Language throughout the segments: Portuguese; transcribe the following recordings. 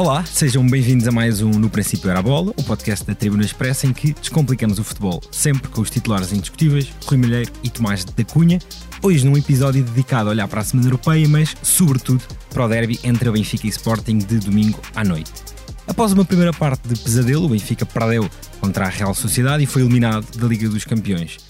Olá, sejam bem-vindos a mais um No Princípio Era a Bola, o podcast da Tribuna Expressa em que descomplicamos o futebol, sempre com os titulares indiscutíveis, Rui Malheiro e Tomás da Cunha. Hoje num episódio dedicado a olhar para a Semana Europeia, mas sobretudo para o derby entre o Benfica e Sporting de domingo à noite. Após uma primeira parte de pesadelo, o Benfica perdeu contra a Real Sociedade e foi eliminado da Liga dos Campeões.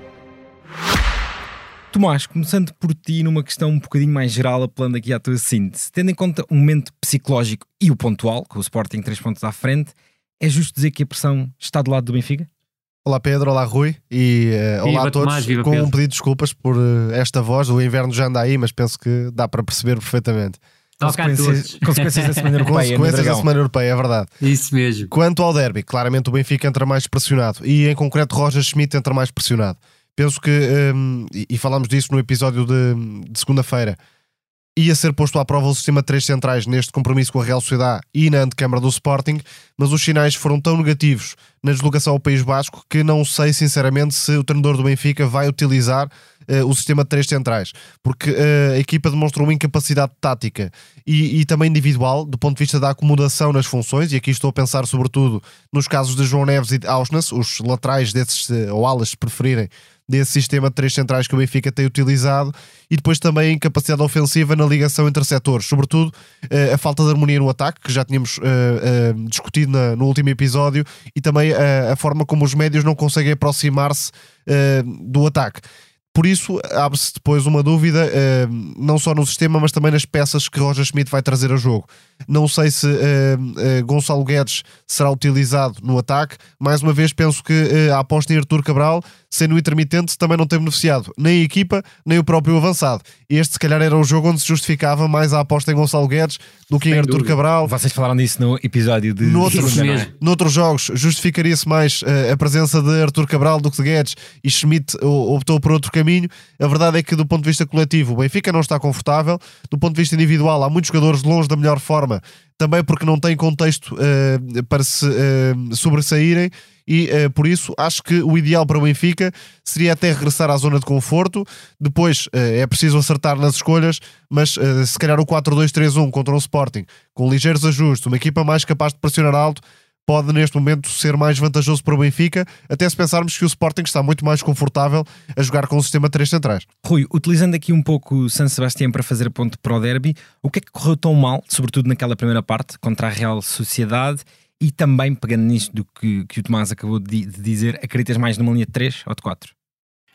Tomás, começando por ti numa questão um bocadinho mais geral, apelando aqui à tua síntese. Tendo em conta o momento psicológico e o pontual, com o Sporting 3 pontos à frente, é justo dizer que a pressão está do lado do Benfica? Olá Pedro, olá Rui e uh, olá a todos. Tomás, com Pedro. um pedido de desculpas por uh, esta voz, o inverno já anda aí, mas penso que dá para perceber perfeitamente. Consequências, consequências da Semana Europeia. Consequências da. Semana Europeia, é verdade. Isso mesmo. Quanto ao derby, claramente o Benfica entra mais pressionado e em concreto Roger Schmidt entra mais pressionado. Penso que, um, e, e falámos disso no episódio de, de segunda-feira, ia ser posto à prova o sistema de três centrais neste compromisso com a Real Sociedade e na antecâmara do Sporting, mas os sinais foram tão negativos na deslocação ao País Basco que não sei sinceramente se o treinador do Benfica vai utilizar eh, o sistema de três centrais, porque eh, a equipa demonstrou uma incapacidade tática e, e também individual do ponto de vista da acomodação nas funções, e aqui estou a pensar sobretudo nos casos de João Neves e de Auschwitz, os laterais desses, eh, ou alas se preferirem, desse sistema de três centrais que o Benfica tem utilizado e depois também a incapacidade ofensiva na ligação entre setores, sobretudo eh, a falta de harmonia no ataque, que já tínhamos eh, eh, discutido na- no último episódio, e também eh, a forma como os médios não conseguem aproximar-se eh, do ataque. Por isso, abre-se depois uma dúvida, eh, não só no sistema, mas também nas peças que Roger Schmidt vai trazer a jogo. Não sei se eh, eh, Gonçalo Guedes será utilizado no ataque. Mais uma vez, penso que a aposta em Artur Cabral, sendo intermitente, também não tem beneficiado nem a equipa, nem o próprio avançado. Este, se calhar, era o jogo onde se justificava mais a aposta em Gonçalo Guedes do que em Sem Artur dúvida. Cabral. Vocês falaram disso no episódio de Noutros, é? noutros jogos justificaria-se mais a presença de Artur Cabral do que de Guedes e Schmidt optou por outro caminho. A verdade é que, do ponto de vista coletivo, o Benfica não está confortável. Do ponto de vista individual, há muitos jogadores longe da melhor forma, também porque não têm contexto eh, para se eh, sobressaírem. E eh, por isso acho que o ideal para o Benfica seria até regressar à zona de conforto. Depois é preciso acertar nas escolhas, mas se calhar o 4-2-3-1 contra o Sporting, com ligeiros ajustes, uma equipa mais capaz de pressionar alto, pode neste momento ser mais vantajoso para o Benfica, até se pensarmos que o Sporting está muito mais confortável a jogar com o sistema de três centrais. Rui, utilizando aqui um pouco o San Sebastián para fazer ponto para o derby, o que é que correu tão mal, sobretudo naquela primeira parte, contra a Real Sociedade? E também, pegando nisto do que, que o Tomás acabou de, de dizer, acreditas mais numa linha de 3 ou de 4?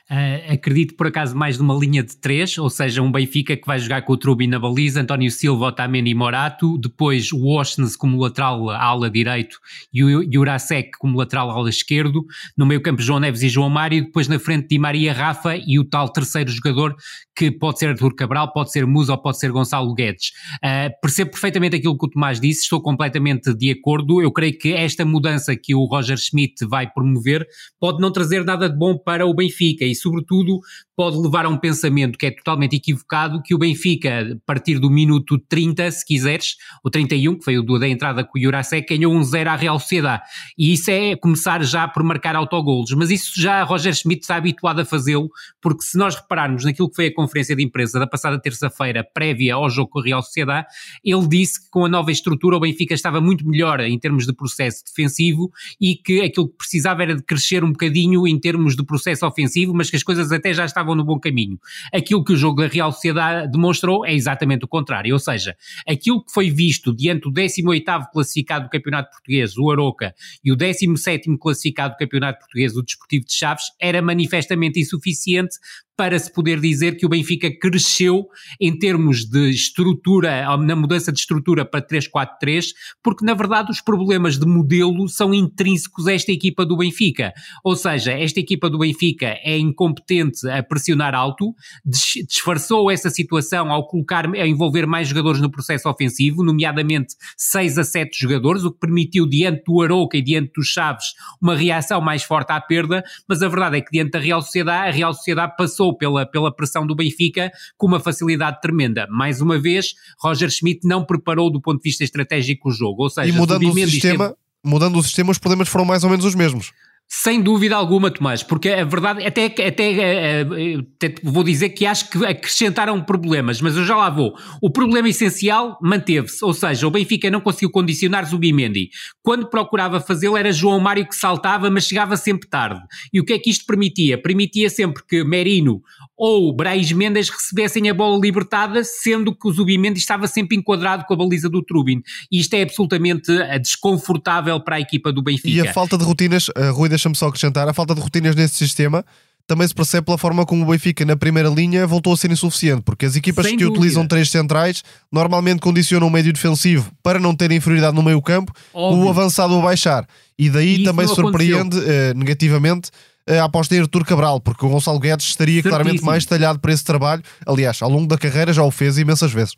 Ah, acredito por acaso mais numa linha de três, ou seja, um Benfica que vai jogar com o Trubi na baliza, António Silva, Otamendi e Morato, depois o Oshnes como lateral ala direito e o Jurasek como lateral ala esquerdo, no meio campo João Neves e João Mário, depois na frente Di Maria, Rafa e o tal terceiro jogador que pode ser Artur Cabral, pode ser Musa ou pode ser Gonçalo Guedes. Ah, percebo perfeitamente aquilo que o Tomás disse, estou completamente de acordo, eu creio que esta mudança que o Roger Schmidt vai promover pode não trazer nada de bom para o Benfica sobretudo, pode levar a um pensamento que é totalmente equivocado, que o Benfica, a partir do minuto 30, se quiseres, ou 31, que foi o da entrada com o Jurasek, ganhou um 0 à Real Sociedade. E isso é começar já por marcar autogolos. Mas isso já Roger Schmidt está habituado a fazê-lo, porque se nós repararmos naquilo que foi a conferência de imprensa da passada terça-feira, prévia ao jogo com a Real Sociedade, ele disse que com a nova estrutura o Benfica estava muito melhor em termos de processo defensivo e que aquilo que precisava era de crescer um bocadinho em termos de processo ofensivo, mas que as coisas até já estavam no bom caminho. Aquilo que o jogo da Real Sociedade demonstrou é exatamente o contrário, ou seja, aquilo que foi visto diante do 18º classificado do Campeonato Português, o Aroca, e o 17º classificado do Campeonato Português, o Desportivo de Chaves, era manifestamente insuficiente para se poder dizer que o Benfica cresceu em termos de estrutura, na mudança de estrutura para 3-4-3, porque na verdade os problemas de modelo são intrínsecos a esta equipa do Benfica. Ou seja, esta equipa do Benfica é incompetente a pressionar alto, disfarçou essa situação ao colocar, a envolver mais jogadores no processo ofensivo, nomeadamente 6 a 7 jogadores, o que permitiu diante do Arouca e diante dos Chaves uma reação mais forte à perda, mas a verdade é que diante da Real Sociedade, a Real Sociedade passou pela, pela pressão do Benfica com uma facilidade tremenda. Mais uma vez, Roger Schmidt não preparou do ponto de vista estratégico o jogo, ou seja, e mudando o sistema, mudando o sistema, os problemas foram mais ou menos os mesmos. Sem dúvida alguma, Tomás, porque a verdade, até, até, eh, eh, até, vou dizer que acho que acrescentaram problemas, mas eu já lá vou. O problema essencial manteve-se, ou seja, o Benfica não conseguiu condicionar Zubimendi. Quando procurava fazê-lo era João Mário que saltava, mas chegava sempre tarde. E o que é que isto permitia? Permitia sempre que Merino ou Brais Mendes recebessem a bola libertada, sendo que o Zubimendi estava sempre enquadrado com a baliza do Trubin. E isto é absolutamente eh, desconfortável para a equipa do Benfica. E a falta de rotinas, uh, Rui, deixa-me só acrescentar, a falta de rotinas nesse sistema também se percebe pela forma como o Benfica na primeira linha voltou a ser insuficiente, porque as equipas Sem que dúvida. utilizam três centrais normalmente condicionam o médio defensivo para não ter inferioridade no meio campo, Óbvio. o avançado a baixar. E daí e também surpreende uh, negativamente a aposta em Artur Cabral, porque o Gonçalo Guedes estaria Certíssimo. claramente mais talhado para esse trabalho. Aliás, ao longo da carreira já o fez imensas vezes.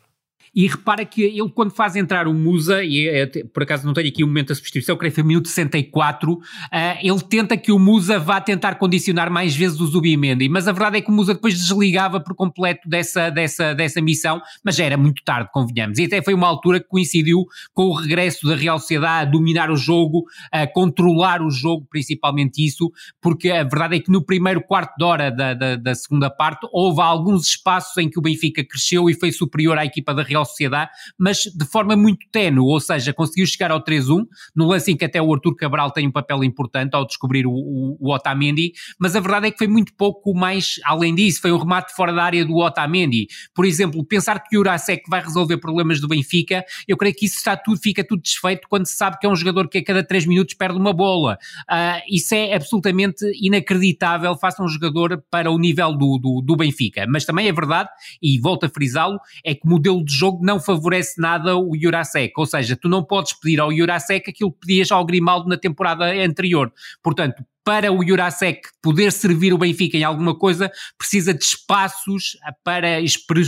E repara que ele, quando faz entrar o Musa, e é, por acaso não tenho aqui o um momento da substituição, creio que foi minuto 64, uh, ele tenta que o Musa vá tentar condicionar mais vezes o Zubimendi, mas a verdade é que o Musa depois desligava por completo dessa, dessa, dessa missão, mas já era muito tarde, convenhamos. E até foi uma altura que coincidiu com o regresso da Real Sociedade a dominar o jogo, a controlar o jogo, principalmente isso, porque a verdade é que no primeiro quarto de hora da, da, da segunda parte houve alguns espaços em que o Benfica cresceu e foi superior à equipa da Real Real Sociedade, mas de forma muito tenue, ou seja, conseguiu chegar ao 3-1, no lance em que até o Artur Cabral tem um papel importante ao descobrir o, o, o, Otamendi, mas a verdade é que foi muito pouco mais além disso, foi um remate fora da área do Otamendi. Por exemplo, pensar que o Jurasek vai resolver problemas do Benfica, eu creio que isso está tudo, fica tudo desfeito quando se sabe que é um jogador que a cada 3 minutos perde uma bola. Uh, isso é absolutamente inacreditável, faça um jogador para o nível do, do, do Benfica. Mas também é verdade, e volto a frisá-lo, é que o modelo de jogo jogo não favorece nada o Jurasek, ou seja, tu não podes pedir ao Jurasek aquilo que pedias ao Grimaldo na temporada anterior. Portanto, para o Jurasek poder servir o Benfica em alguma coisa, precisa de espaços para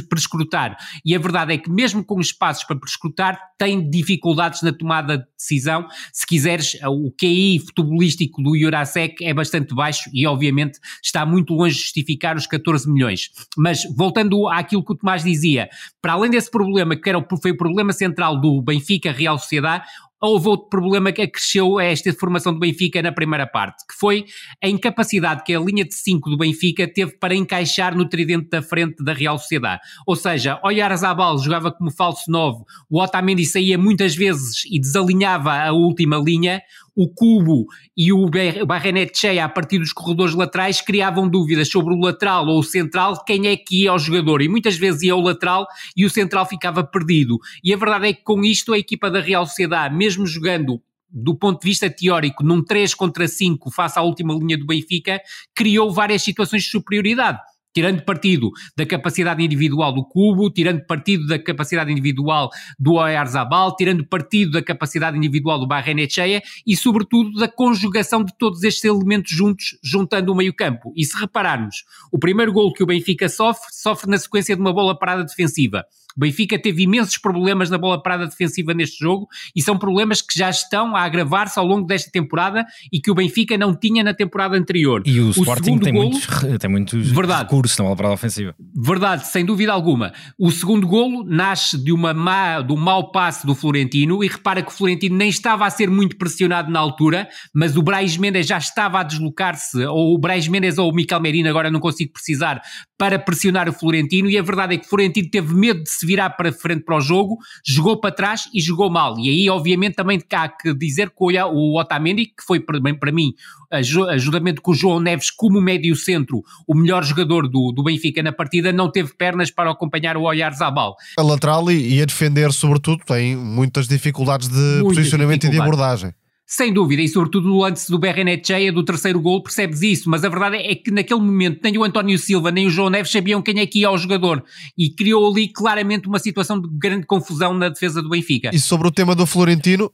prescrutar. E a verdade é que, mesmo com espaços para prescrutar, tem dificuldades na tomada de decisão. Se quiseres, o QI futebolístico do Jurasek é bastante baixo e, obviamente, está muito longe de justificar os 14 milhões. Mas, voltando àquilo que o Tomás dizia, para além desse problema, que era, foi o problema central do Benfica Real Sociedade, houve outro problema que acresceu a esta formação do Benfica na primeira parte, que foi a incapacidade que a linha de 5 do Benfica teve para encaixar no tridente da frente da Real Sociedade. Ou seja, Oyar Zabal jogava como falso 9, o Otamendi saía muitas vezes e desalinhava a última linha, o Cubo e o Barrenetcheia a partir dos corredores laterais criavam dúvidas sobre o lateral ou o central, quem é que ia ao jogador, e muitas vezes ia ao lateral e o central ficava perdido. E a verdade é que com isto a equipa da Real Sociedade, mesmo jogando do ponto de vista teórico, num 3 contra 5 face à última linha do Benfica, criou várias situações de superioridade tirando partido da capacidade individual do Cubo, tirando partido da capacidade individual do Oyarzabal, tirando partido da capacidade individual do Barrenechea e, sobretudo, da conjugação de todos estes elementos juntos, juntando o meio-campo. E se repararmos, o primeiro gol que o Benfica sofre, sofre na sequência de uma bola parada defensiva. O Benfica teve imensos problemas na bola parada defensiva neste jogo e são problemas que já estão a agravar-se ao longo desta temporada e que o Benfica não tinha na temporada anterior. E o, o Sporting tem, golo, muitos, tem muitos verdade, recursos na bola parada ofensiva. Verdade, sem dúvida alguma. O segundo golo nasce de, uma má, de um mau passe do Florentino e repara que o Florentino nem estava a ser muito pressionado na altura, mas o Brais Mendes já estava a deslocar-se, ou o Brais Mendes ou o Miquel Merino, agora não consigo precisar, para pressionar o Florentino e a verdade é que o Florentino teve medo de se virar para frente para o jogo, jogou para trás e jogou mal. E aí, obviamente, também há que dizer que o Otamendi, que foi para, para mim, ajudamento com o João Neves como médio centro, o melhor jogador do, do Benfica na partida, não teve pernas para acompanhar o Olhar Zabal. A lateral e, e a defender, sobretudo, tem muitas dificuldades de Muita posicionamento dificuldade. e de abordagem. Sem dúvida, e sobretudo no lance do Berrenetcheia, do terceiro gol, percebes isso, mas a verdade é que naquele momento nem o António Silva nem o João Neves sabiam quem é que ia ao jogador e criou ali claramente uma situação de grande confusão na defesa do Benfica. E sobre o tema do Florentino,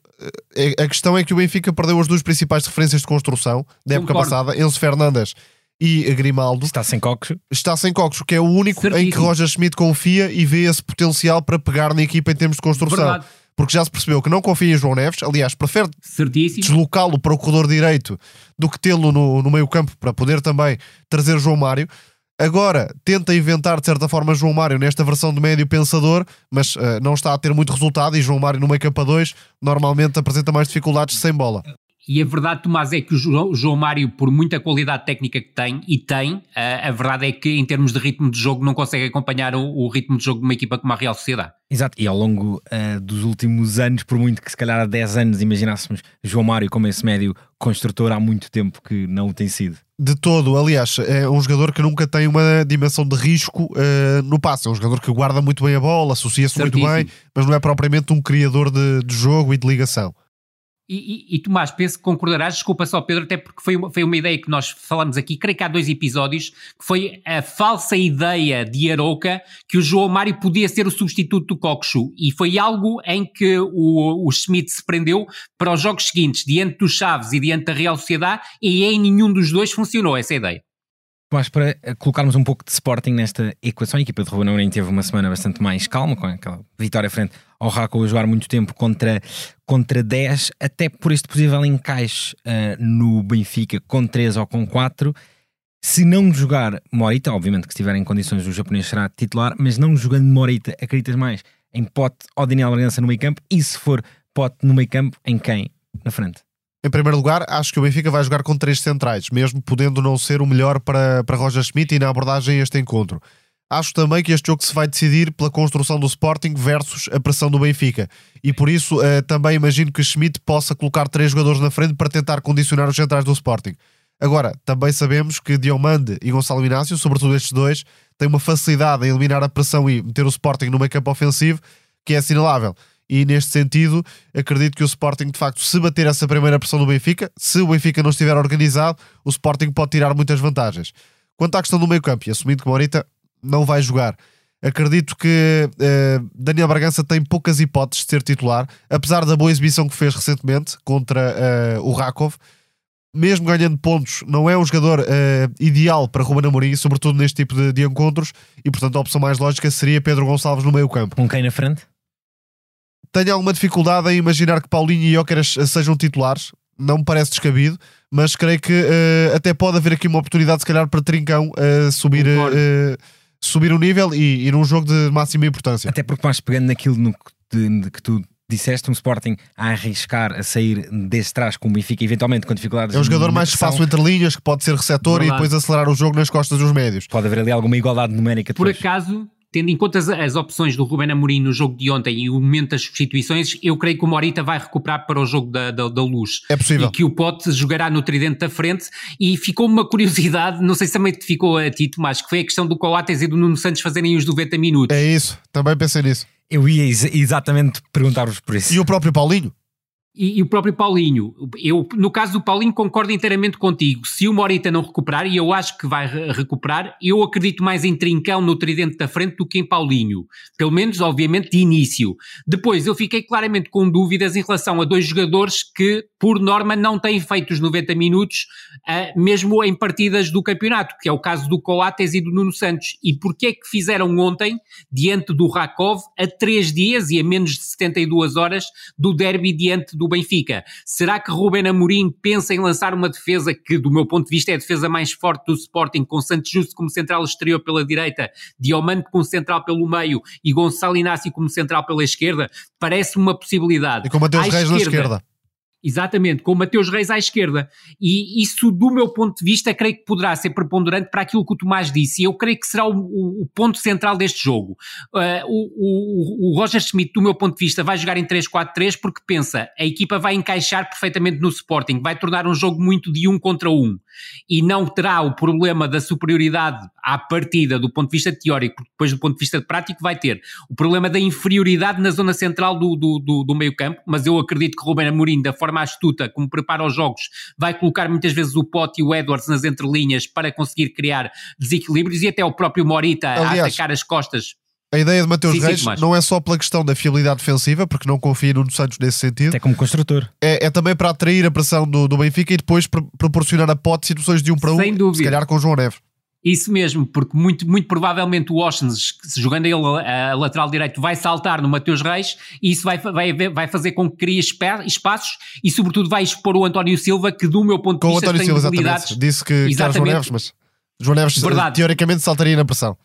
eh, a questão é que o Benfica perdeu as duas principais referências de construção da época Concordo. passada, Enzo Fernandes e Grimaldo. Está sem cocos. Está sem cocos, que é o único em que Certíssimo. Roger Schmidt confia e vê esse potencial para pegar na equipa em termos de construção. Verdade. Porque já se percebeu que não confia em João Neves, aliás, prefere deslocá-lo para o corredor direito do que tê-lo no, no meio campo para poder também trazer João Mário. Agora tenta inventar de certa forma João Mário nesta versão de médio pensador, mas eh, não está a ter muito resultado e João Mário no meio campo a 2 normalmente apresenta mais dificuldades sem bola. E a verdade, Tomás, é que o João, o João Mário, por muita qualidade técnica que tem, e tem, a, a verdade é que em termos de ritmo de jogo não consegue acompanhar o, o ritmo de jogo de uma equipa como a Real Sociedade. Exato, e ao longo ah, dos últimos anos, por muito que se calhar há 10 anos imaginássemos João Mário como esse médio construtor, há muito tempo que não o tem sido. De todo, aliás, é um jogador que nunca tem uma dimensão de risco eh, no passe. É um jogador que guarda muito bem a bola, associa-se muito bem, mas não é propriamente um criador de, de jogo e de ligação. E, e, e, Tomás, penso que concordarás, desculpa só Pedro, até porque foi uma, foi uma ideia que nós falamos aqui, creio que há dois episódios, que foi a falsa ideia de Aroca que o João Mário podia ser o substituto do Coxu, e foi algo em que o, o Schmidt se prendeu para os jogos seguintes, diante dos Chaves e diante da Real Sociedade, e em nenhum dos dois funcionou essa ideia. Mas para eh, colocarmos um pouco de Sporting nesta equação, a equipa de Ruben Amorim teve uma semana bastante mais calma, com aquela vitória frente ao Raco a jogar muito tempo contra, contra 10, até por este possível encaixe uh, no Benfica com 3 ou com 4. Se não jogar Morita, obviamente que se estiver em condições o japonês será titular, mas não jogando Morita, acreditas mais em Pote ou Daniel Bragança no meio campo? E se for Pote no meio campo, em quem na frente? Em primeiro lugar, acho que o Benfica vai jogar com três centrais, mesmo podendo não ser o melhor para, para Roger Schmidt e na abordagem a este encontro. Acho também que este jogo se vai decidir pela construção do Sporting versus a pressão do Benfica. E por isso eh, também imagino que Schmidt possa colocar três jogadores na frente para tentar condicionar os centrais do Sporting. Agora, também sabemos que Diomande e Gonçalo Inácio, sobretudo estes dois, têm uma facilidade em eliminar a pressão e meter o Sporting no meio campo ofensivo que é assinalável. E neste sentido, acredito que o Sporting, de facto, se bater essa primeira pressão do Benfica, se o Benfica não estiver organizado, o Sporting pode tirar muitas vantagens. Quanto à questão do meio campo, e assumindo que Morita não vai jogar, acredito que eh, Daniel Bragança tem poucas hipóteses de ser titular, apesar da boa exibição que fez recentemente contra eh, o Rakov. Mesmo ganhando pontos, não é um jogador eh, ideal para Ruben Amorim, sobretudo neste tipo de, de encontros, e portanto a opção mais lógica seria Pedro Gonçalves no meio campo. Com quem na frente? Tenho alguma dificuldade em imaginar que Paulinho e Jóqueras sejam titulares, não me parece descabido, mas creio que uh, até pode haver aqui uma oportunidade, se calhar, para Trincão uh, subir, uh, subir o nível e, e num jogo de máxima importância. Até porque mais pegando naquilo no que, de, de que tu disseste, um Sporting a arriscar a sair desse trás com o Benfica, eventualmente com dificuldades. É um jogador mais espaço entre linhas, que pode ser receptor Verdade. e depois acelerar o jogo nas costas dos médios. Pode haver ali alguma igualdade numérica Por depois. acaso, tendo em conta as, as opções do Ruben Amorim no jogo de ontem e o momento das substituições, eu creio que o Morita vai recuperar para o jogo da, da, da luz. É possível. E que o Pote jogará no tridente da frente. E ficou uma curiosidade, não sei se também te ficou a ti, Tomás, que foi a questão do Coates e do Nuno Santos fazerem os 90 minutos. É isso, também pensei nisso. Eu ia ex- exatamente perguntar-vos por isso. E o próprio Paulinho? E, e o próprio Paulinho, eu, no caso do Paulinho, concordo inteiramente contigo. Se o Morita não recuperar, e eu acho que vai re- recuperar, eu acredito mais em Trincão no tridente da frente do que em Paulinho. Pelo menos, obviamente, de início. Depois, eu fiquei claramente com dúvidas em relação a dois jogadores que, por norma, não têm feito os 90 minutos, ah, mesmo em partidas do campeonato, que é o caso do Coates e do Nuno Santos. E porquê é que fizeram ontem, diante do Rakov, a três dias e a menos de 72 horas do derby diante do Benfica. Será que Ruben Amorim pensa em lançar uma defesa que, do meu ponto de vista, é a defesa mais forte do Sporting, com Santos Justo como central exterior pela direita, Diomante como central pelo meio e Gonçalo Inácio como central pela esquerda? Parece uma possibilidade. E com Mateus Reis na esquerda. Exatamente, com Mateus Reis à esquerda. E isso, do meu ponto de vista, creio que poderá ser preponderante para aquilo que o Tomás disse. E eu creio que será o, o- o ponto central deste jogo. Uh, o- o Roger Schmidt, do meu ponto de vista, vai jogar em 3-4-3 porque pensa a equipa vai encaixar perfeitamente no Sporting, vai tornar um jogo muito de um contra um. E não terá o problema da superioridade à partida do ponto de vista teórico, porque depois do ponto de vista prático vai ter o problema da inferioridade na zona central do, do, do, do meio campo, mas eu acredito que Ruben Amorim, da forma astuta como prepara os jogos, vai colocar muitas vezes o Pote e o Edwards nas entrelinhas para conseguir criar desequilíbrios e até o próprio Morita Aliás, a atacar as costas. A ideia de Mateus sim, Reis sim, não é só pela questão da fiabilidade defensiva, porque não confia no Santos nesse sentido. Até como construtor. É, é também para atrair a pressão do, do Benfica e depois proporcionar a pote situações de um para um, Sem dúvida. se calhar com o João Neves. Isso mesmo, porque muito, muito provavelmente o Washington, jogando ele a, a lateral direito, vai saltar no Mateus Reis e isso vai, vai, vai fazer com que crie espaços e, sobretudo, vai expor o António Silva, que, do meu ponto de com vista, o António Silva, exatamente. Disse que quer João Neves, mas João Neves Verdade. teoricamente saltaria na pressão.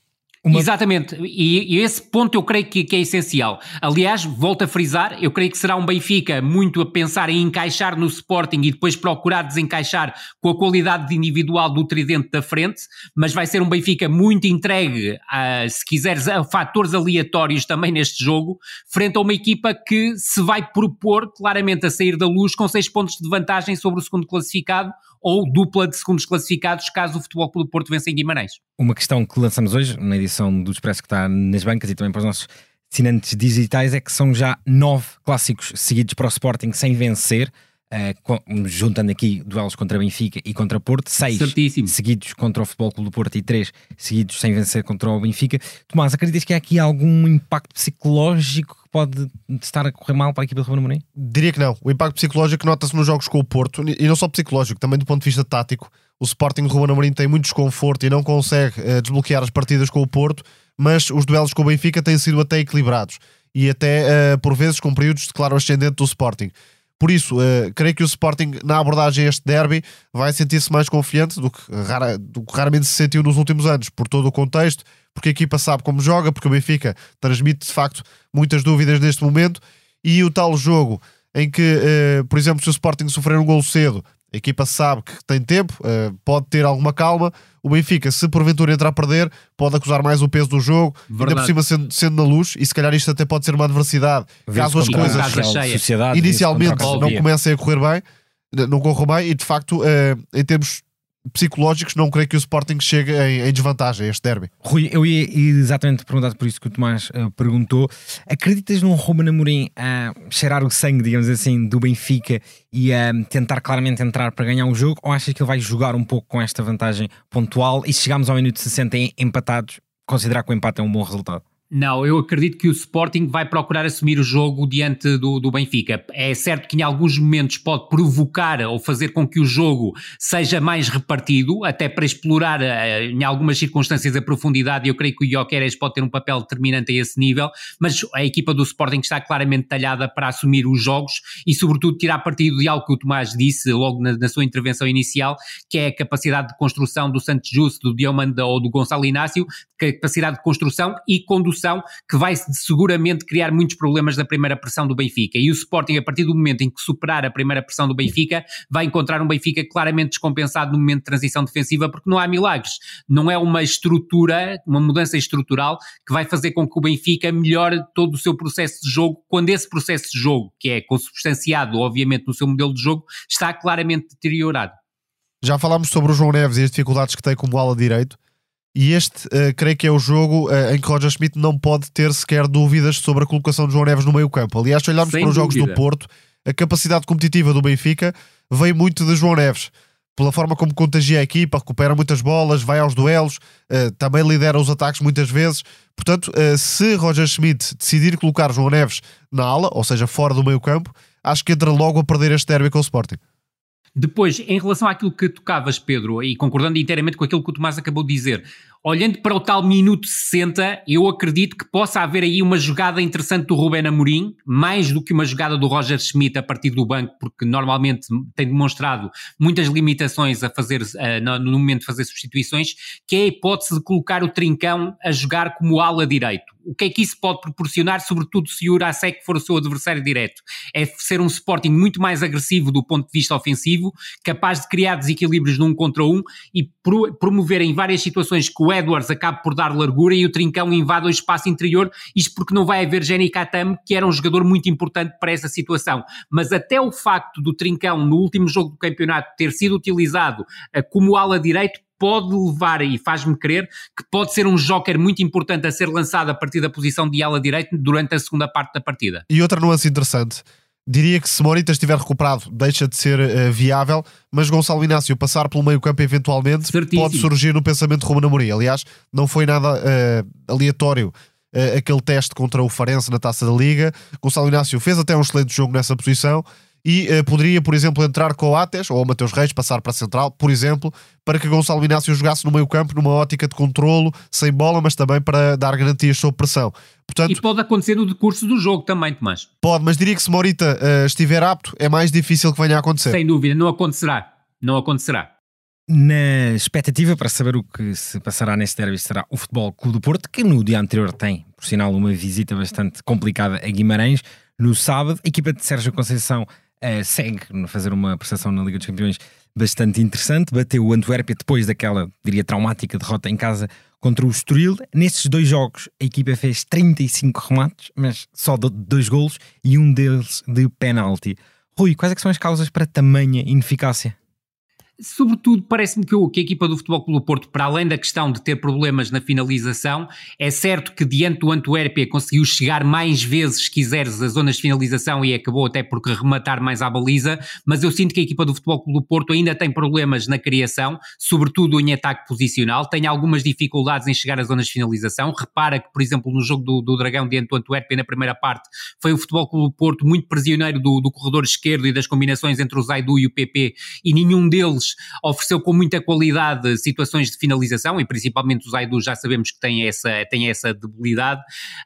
Uma... Exatamente, e, e, esse ponto eu creio que, que, é essencial. Aliás, volto a frisar, eu creio que será um Benfica muito a pensar em encaixar no Sporting e depois procurar desencaixar com a qualidade individual do tridente da frente, mas vai ser um Benfica muito entregue, a, se quiseres, a fatores aleatórios também neste jogo, frente a uma equipa que se vai propor claramente a sair da luz com seis pontos de vantagem sobre o segundo classificado ou dupla de segundos classificados caso o Futebol Clube Porto vença em Guimarães. Uma questão que lançamos hoje, na edição do Expresso que está nas bancas e também para os nossos assinantes digitais, é que são já nove clássicos seguidos para o Sporting sem vencer. Uh, juntando aqui duelos contra Benfica e contra Porto, seis Certíssimo. seguidos contra o Futebol Clube do Porto e três seguidos sem vencer contra o Benfica. Tomás, acreditas que há aqui algum impacto psicológico que pode estar a correr mal para a equipa de Ruben Amorim? Diria que não. O impacto psicológico nota-se nos jogos com o Porto e não só psicológico, também do ponto de vista tático. O Sporting Ruben Amorim tem muito desconforto e não consegue uh, desbloquear as partidas com o Porto, mas os duelos com o Benfica têm sido até equilibrados e até uh, por vezes com períodos de claro ascendente do Sporting. Por isso, uh, creio que o Sporting, na abordagem a este derby, vai sentir-se mais confiante do que, rara, do que raramente se sentiu nos últimos anos, por todo o contexto, porque a equipa sabe como joga, porque o Benfica transmite de facto muitas dúvidas neste momento. E o tal jogo em que, por exemplo, se o Sporting sofrer um gol cedo, a equipa sabe que tem tempo, uh, pode ter alguma calma. O Benfica, se porventura entrar a perder, pode acusar mais o peso do jogo, Verdade. ainda por cima sendo, sendo, na luz, e se calhar isto até pode ser uma adversidade. caso as coisas inicialmente não comecem a correr bem, não corram bem, e de facto, uh, em termos psicológicos, não creio que o Sporting chegue em, em desvantagem a este derby. Rui, eu ia exatamente perguntar por isso que o Tomás uh, perguntou. Acreditas num Ruben Amorim a cheirar o sangue, digamos assim, do Benfica e a tentar claramente entrar para ganhar o jogo? Ou achas que ele vai jogar um pouco com esta vantagem pontual e se chegarmos ao minuto 60 empatados, considerar que o empate é um bom resultado? Não, eu acredito que o Sporting vai procurar assumir o jogo diante do, do, Benfica. É certo que em alguns momentos pode provocar ou fazer com que o jogo seja mais repartido, até para explorar uh, em algumas circunstâncias a profundidade, eu creio que o Jokeres pode ter um papel determinante a esse nível, mas a equipa do Sporting está claramente talhada para assumir os jogos e sobretudo tirar partido de algo que o Tomás disse logo na, na sua intervenção inicial, que é a capacidade de construção do Santos Justo, do Diomanda ou do Gonçalo Inácio, capacidade de construção e condução que vai seguramente criar muitos problemas da primeira pressão do Benfica. E o Sporting, a partir do momento em que superar a primeira pressão do Benfica, vai encontrar um Benfica claramente descompensado no momento de transição defensiva, porque não há milagres. Não é uma estrutura, uma mudança estrutural que vai fazer com que o Benfica melhore todo o seu processo de jogo, quando esse processo de jogo, que é consubstanciado, obviamente, no seu modelo de jogo, está claramente deteriorado. Já falámos sobre o João Neves e as dificuldades que tem como ala direito. E este, uh, creio que é o jogo uh, em que Roger Schmidt não pode ter sequer dúvidas sobre a colocação de João Neves no meio campo. Aliás, se olharmos Sem para os dúvida. jogos do Porto, a capacidade competitiva do Benfica vem muito de João Neves. Pela forma como contagia a equipa, recupera muitas bolas, vai aos duelos, uh, também lidera os ataques muitas vezes. Portanto, se Roger Schmidt decidir colocar João Neves na ala, ou seja, fora do meio campo, acho que entra logo a perder este derby com o Sporting. Depois, em relação àquilo que tocavas, Pedro, e concordando inteiramente com aquilo que o Tomás acabou de dizer, olhando para o tal minuto 60, eu acredito que possa haver aí uma jogada interessante do Rubén Amorim, mais do que uma jogada do Roger Schmidt a partir do banco, porque normalmente tem demonstrado muitas limitações a fazer, no momento de fazer substituições, que é a hipótese de colocar o Trincão a jogar como ala direito o que é que isso pode proporcionar, sobretudo se o Urasek for o seu adversário direto? É ser um Sporting muito mais agressivo do ponto de vista ofensivo, capaz de criar desequilíbrios num contra um e pro, promover em várias situações que o Edwards acabe por dar largura e o Trincão invada o espaço interior, isto porque não vai haver Jenny Katam, que era um jogador muito importante para essa situação. Mas até o facto do Trincão, no último jogo do campeonato, ter sido utilizado como ala direito, pode levar e faz-me crer que pode ser um joker muito importante a ser lançado a partir da posição de ala direito durante a segunda parte da partida. E outra nuance interessante. Diria que se Morita estiver recuperado, deixa de ser uh, viável, mas Gonçalo Inácio passar pelo meio campo eventualmente Certíssimo. pode surgir no pensamento de Ruben Amorim. Aliás, não foi nada uh, aleatório uh, aquele teste contra o Farense na Taça da Liga. Gonçalo Inácio fez até um excelente jogo nessa posição e uh, poderia, por exemplo, entrar com o Ates ou o Mateus Reis, passar para a central, por exemplo, para que Gonçalo Inácio jogasse no meio campo numa ótica de controlo, sem bola, mas também para dar garantias sob pressão. Portanto, e pode acontecer no decurso do jogo também, Tomás. Pode, mas diria que se Morita uh, estiver apto, é mais difícil que venha a acontecer. Sem dúvida, não acontecerá. Não acontecerá. Na expectativa para saber o que se passará neste derby será o Futebol Clube do Porto, que no dia anterior tem, por sinal, uma visita bastante complicada a Guimarães. No sábado, a equipa de Sérgio Conceição uh, segue a fazer uma prestação na Liga dos Campeões bastante interessante. Bateu o Antuérpia depois daquela, diria, traumática derrota em casa contra o Estoril. Nestes dois jogos, a equipa fez 35 remates, mas só dois golos e um deles de penalti. Rui, quais é são as causas para tamanha ineficácia? Sobretudo, parece-me que, que, a equipa do Futebol Clube do Porto, para além da questão de ter problemas na finalização, é certo que diante do Antuérpia conseguiu chegar mais vezes, se quiseres, às zonas de finalização e acabou até por rematar mais à baliza, mas eu sinto que a equipa do Futebol Clube do Porto ainda tem problemas na criação, sobretudo em ataque posicional, tem algumas dificuldades em chegar às zonas de finalização. Repara que, por exemplo, no jogo do, do Dragão diante do Antuérpia, na primeira parte, foi o Futebol Clube do Porto muito prisioneiro do, do corredor esquerdo e das combinações entre o Zaidu e o PP, e nenhum deles ofereceu com muita qualidade situações de finalização e principalmente o Zaidu já sabemos que tem essa, tem essa debilidade.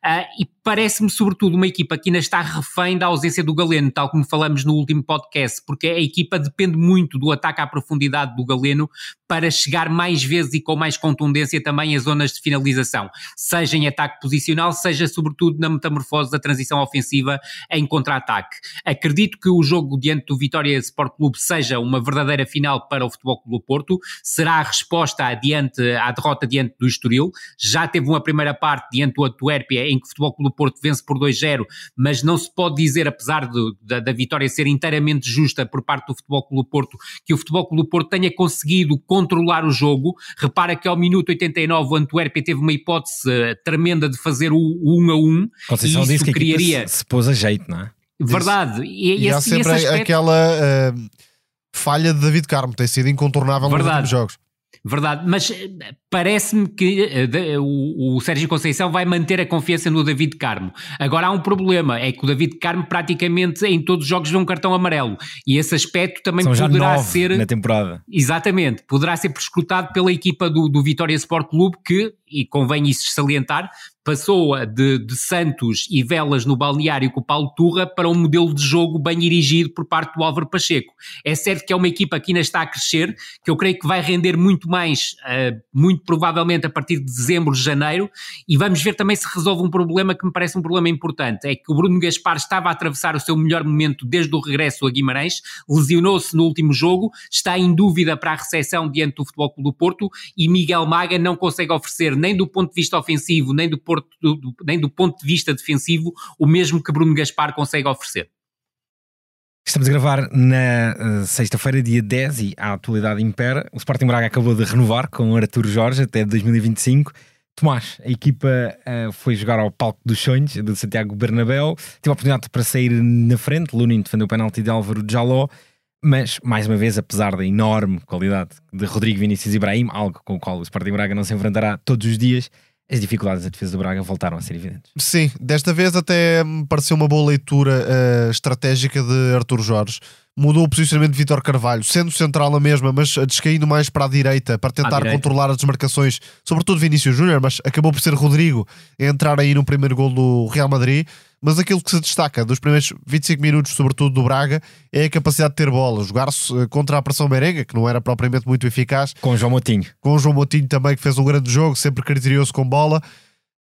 Uh, e parece-me sobretudo uma equipa que ainda está refém da ausência do Galeno, tal como falamos no último podcast, porque a equipa depende muito do ataque à profundidade do Galeno para chegar mais vezes e com mais contundência também às zonas de finalização, seja em ataque posicional, seja sobretudo na metamorfose da transição ofensiva em contra-ataque. Acredito que o jogo diante do Vitória Sport Clube seja uma verdadeira final para o Futebol Clube do Porto, será a resposta adiante, à derrota diante do Estoril, já teve uma primeira parte diante do Antuérpia em que o Futebol Clube Porto vence por 2-0, mas não se pode dizer, apesar de, da, da vitória ser inteiramente justa por parte do Futebol Clube do Porto, que o Futebol Clube do Porto tenha conseguido controlar o jogo. Repara que ao minuto 89 o Antuérpia teve uma hipótese uh, tremenda de fazer o, o 1 a 1 Conceição e isso que criaria... Se, se pôs a jeito, não é? Verdade. E, e, e há sempre aspecto... aquela uh, falha de David Carmo, tem sido incontornável Verdade. nos últimos jogos. Verdade, mas eh, parece-me que uh, o, o, Sérgio Conceição vai manter a confiança no David Carmo. Agora há um problema, é que o David Carmo praticamente em todos os jogos vê um cartão amarelo e esse aspecto também São poderá ser na temporada. Exatamente, poderá ser prescrutado pela equipa do, do Vitória Sport Clube que, e convém isso salientar, passou de, de, Santos e Velas no balneário com o Paulo Turra para um modelo de jogo bem dirigido por parte do Álvaro Pacheco. É certo que é uma equipa que ainda está a crescer, que eu creio que vai render muito mais, uh, muito provavelmente a partir de dezembro, janeiro, e vamos ver também se resolve um problema que me parece um problema importante, é que o Bruno Gaspar estava a atravessar o seu melhor momento desde o regresso a Guimarães, lesionou-se no último jogo, está em dúvida para a recepção diante do Futebol Clube do Porto, e Miguel Maga não consegue oferecer nem do ponto de vista ofensivo, nem do Porto, do, nem do ponto de vista defensivo, o mesmo que Bruno Gaspar consegue oferecer. Estamos a gravar na uh, sexta-feira, dia 10, e a atualidade impera. O Sporting Braga acabou de renovar com o Artur Jorge até 2025. Tomás, a equipa uh, foi jogar ao palco dos sonhos do Santiago Bernabéu, teve a oportunidade para sair na frente. Lunin defendeu o penalti de Álvaro Jaló, mas mais uma vez, apesar da enorme qualidade de Rodrigo Vinícius Ibrahim, algo com o qual o Sporting Braga não se enfrentará todos os dias, as dificuldades da defesa do Braga voltaram a ser evidentes. Sim, desta vez até me pareceu uma boa leitura uh, estratégica de Artur Jorge. Mudou o posicionamento de Vitor Carvalho, sendo central a mesma, mas descaindo mais para a direita, para tentar direita. controlar as desmarcações, sobretudo Vinícius Júnior, mas acabou por ser Rodrigo a entrar aí no primeiro gol do Real Madrid mas aquilo que se destaca dos primeiros 25 minutos, sobretudo do Braga, é a capacidade de ter bola, jogar-se eh, contra a pressão merenga, que não era propriamente muito eficaz. Com o João Motinho. Com o João Motinho também, que fez um grande jogo, sempre criterioso com bola.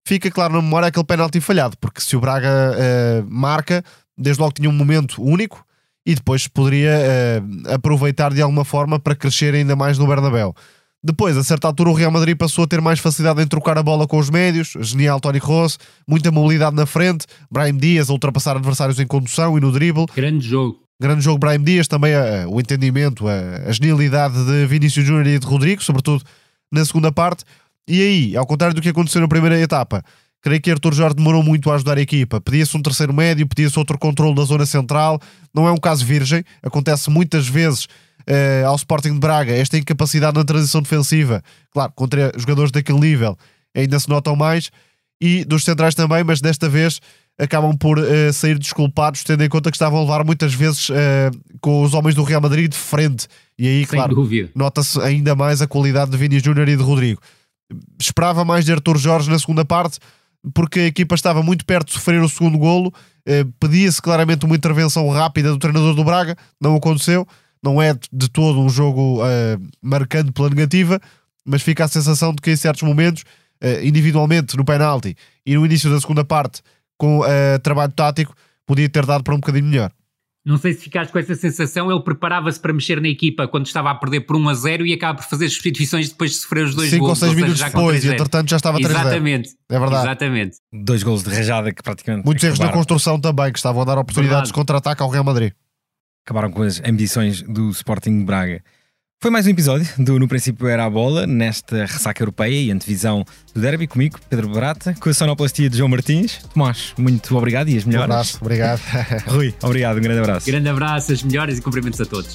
fica claro na memória aquele penalti falhado, porque se o Braga uh, marca, desde logo tinha um momento único e depois poderia uh, aproveitar de alguma forma para crescer ainda mais no Bernabéu. Depois, a certa altura, o Real Madrid passou a ter mais facilidade em trocar a bola com os médios. Genial Tony Kroos, muita mobilidade na frente. Brahim Dias a ultrapassar adversários em condução e no dribble. Grande jogo. Grande jogo Brahim Dias, também a, o entendimento, a, a genialidade de Vinícius Júnior e de Rodrigo, sobretudo na segunda parte. E aí, ao contrário do que aconteceu na primeira etapa, creio que Arthur Jorge demorou muito a ajudar a equipa. Pedia-se um terceiro médio, pedia-se outro controle da zona central. Não é um caso virgem, acontece muitas vezes eh, ao Sporting de Braga esta incapacidade na transição defensiva. Claro, contra jogadores daquele nível ainda se notam mais. E dos centrais também, mas desta vez acabam por uh, sair desculpados, tendo em conta que estavam a levar muitas vezes uh, com os homens do Real Madrid de frente. E aí, Sem claro, nota-se ainda mais a qualidade de Vini Júnior e de Rodrigo. Esperava mais de Arthur Jorge na segunda parte, porque a equipa estava muito perto de sofrer o segundo golo. Uh, Pedia-se claramente uma intervenção rápida do treinador do Braga, não aconteceu. Não é de todo um jogo marcando pela negativa, mas fica a sensação de que em certos momentos, individualmente no penalti e no início da segunda parte, com uh, trabalho tático, podia ter dado para um bocadinho melhor. Não sei se ficaste com essa sensação, ele preparava-se para mexer na equipa quando estava a perder por 1 a 0 e acaba por fazer substituições depois de sofrer os dois 5 gols. 5 ou 6 minutos depois, e entretanto já estava 3 0 Exatamente. É verdade. Exatamente. Dois gols de rajada que praticamente. Muitos erros na construção também, que estavam a dar oportunidades de contra-ataque ao Real Madrid. Acabaram com as ambições do Sporting Braga. Foi mais um episódio do No Princípio Era a Bola, nesta ressaca europeia e antevisão do derby, comigo, Pedro Barata, com a sonoplastia de João Martins. Tomás, muito obrigado e as melhores. Um abraço, obrigado. Rui, obrigado, um grande abraço. Grande abraço, as melhores e cumprimentos a todos.